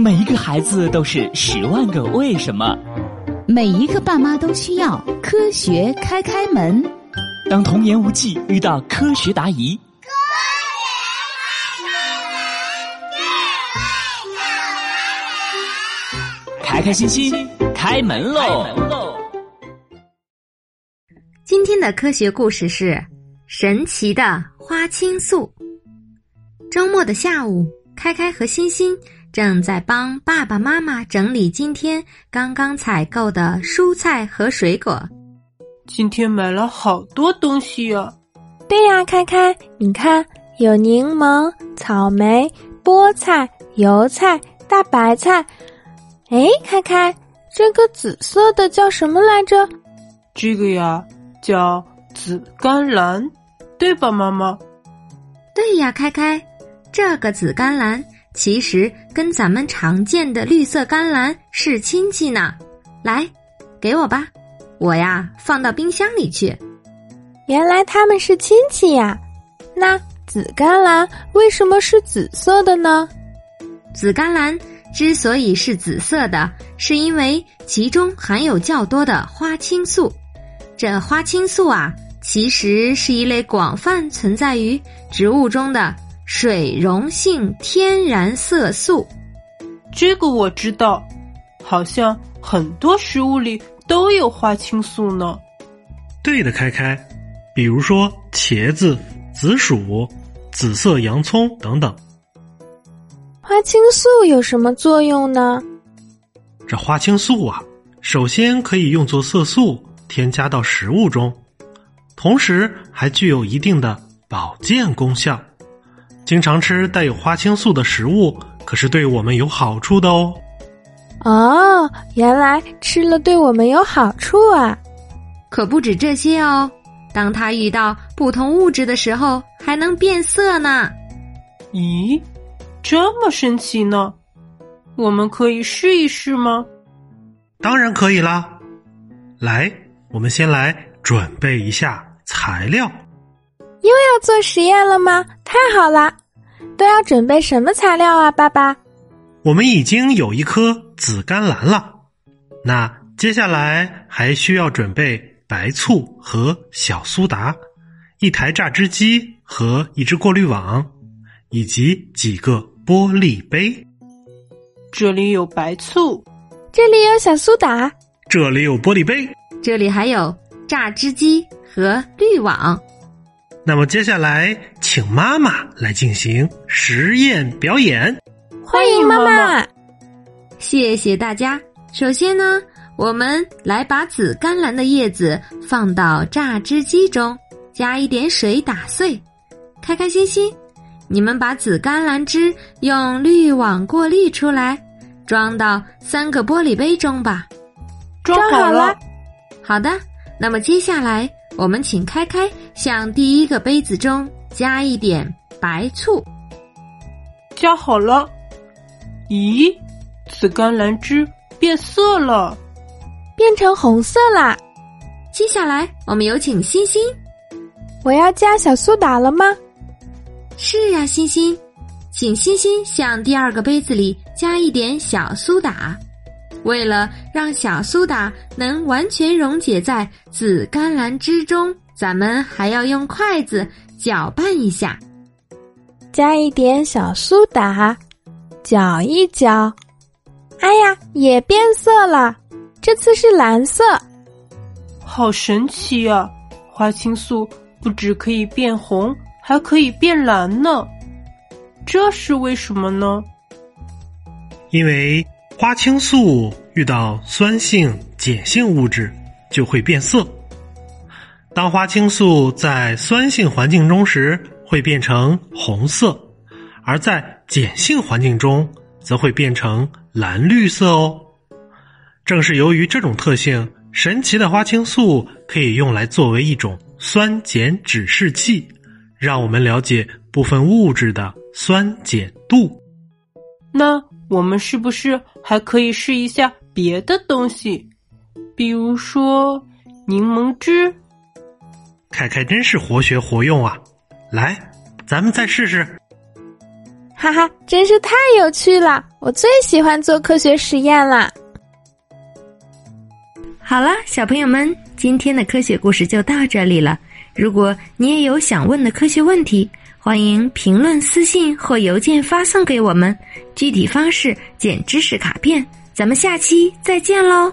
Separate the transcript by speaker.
Speaker 1: 每一个孩子都是十万个为什么，
Speaker 2: 每一个爸妈都需要科学开开门。
Speaker 1: 当童言无忌遇到科学答疑，开开心心开门喽！
Speaker 3: 今天的科学故事是神奇的花青素。周末的下午，开开和欣欣正在帮爸爸妈妈整理今天刚刚采购的蔬菜和水果。
Speaker 4: 今天买了好多东西呀！
Speaker 5: 对呀，开开，你看，有柠檬、草莓、菠菜、油菜、大白菜。哎，开开，这个紫色的叫什么来着？
Speaker 4: 这个呀，叫紫甘蓝，对吧，妈妈？
Speaker 3: 对呀，开开，这个紫甘蓝其实跟咱们常见的绿色甘蓝是亲戚呢。来，给我吧。我呀，放到冰箱里去。
Speaker 5: 原来他们是亲戚呀。那紫甘蓝为什么是紫色的呢？
Speaker 3: 紫甘蓝之所以是紫色的，是因为其中含有较多的花青素。这花青素啊，其实是一类广泛存在于植物中的水溶性天然色素。
Speaker 4: 这个我知道，好像很多食物里。都有花青素呢，
Speaker 6: 对的，开开，比如说茄子、紫薯、紫色洋葱等等。
Speaker 5: 花青素有什么作用呢？
Speaker 6: 这花青素啊，首先可以用作色素添加到食物中，同时还具有一定的保健功效。经常吃带有花青素的食物，可是对我们有好处的哦。
Speaker 5: 哦，原来吃了对我们有好处啊！
Speaker 3: 可不止这些哦，当它遇到不同物质的时候，还能变色呢。
Speaker 4: 咦，这么神奇呢？我们可以试一试吗？
Speaker 6: 当然可以啦！来，我们先来准备一下材料。
Speaker 5: 又要做实验了吗？太好了！都要准备什么材料啊，爸爸？
Speaker 6: 我们已经有一颗紫甘蓝了，那接下来还需要准备白醋和小苏打，一台榨汁机和一只过滤网，以及几个玻璃杯。
Speaker 4: 这里有白醋，
Speaker 5: 这里有小苏打，
Speaker 6: 这里有玻璃杯，
Speaker 3: 这里还有榨汁机和滤网。
Speaker 6: 那么接下来，请妈妈来进行实验表演。
Speaker 5: 欢迎妈妈，
Speaker 3: 谢谢大家。首先呢，我们来把紫甘蓝的叶子放到榨汁机中，加一点水打碎。开开心心，你们把紫甘蓝汁用滤网过滤出来，装到三个玻璃杯中吧。
Speaker 4: 装好了。
Speaker 3: 好的，那么接下来我们请开开向第一个杯子中加一点白醋。
Speaker 4: 加好了。咦，紫甘蓝汁变色了，
Speaker 5: 变成红色啦！
Speaker 3: 接下来我们有请欣欣，
Speaker 5: 我要加小苏打了吗？
Speaker 3: 是啊，欣欣，请欣欣向第二个杯子里加一点小苏打。为了让小苏打能完全溶解在紫甘蓝汁中，咱们还要用筷子搅拌一下，
Speaker 5: 加一点小苏打。搅一搅，哎呀，也变色了，这次是蓝色，
Speaker 4: 好神奇呀！花青素不止可以变红，还可以变蓝呢，这是为什么呢？
Speaker 6: 因为花青素遇到酸性、碱性物质就会变色。当花青素在酸性环境中时，会变成红色。而在碱性环境中，则会变成蓝绿色哦。正是由于这种特性，神奇的花青素可以用来作为一种酸碱指示器，让我们了解部分物质的酸碱度。
Speaker 4: 那我们是不是还可以试一下别的东西，比如说柠檬汁？
Speaker 6: 凯凯真是活学活用啊！来，咱们再试试。
Speaker 5: 哈哈，真是太有趣了！我最喜欢做科学实验啦。
Speaker 3: 好了，小朋友们，今天的科学故事就到这里了。如果你也有想问的科学问题，欢迎评论、私信或邮件发送给我们，具体方式见知识卡片。咱们下期再见喽！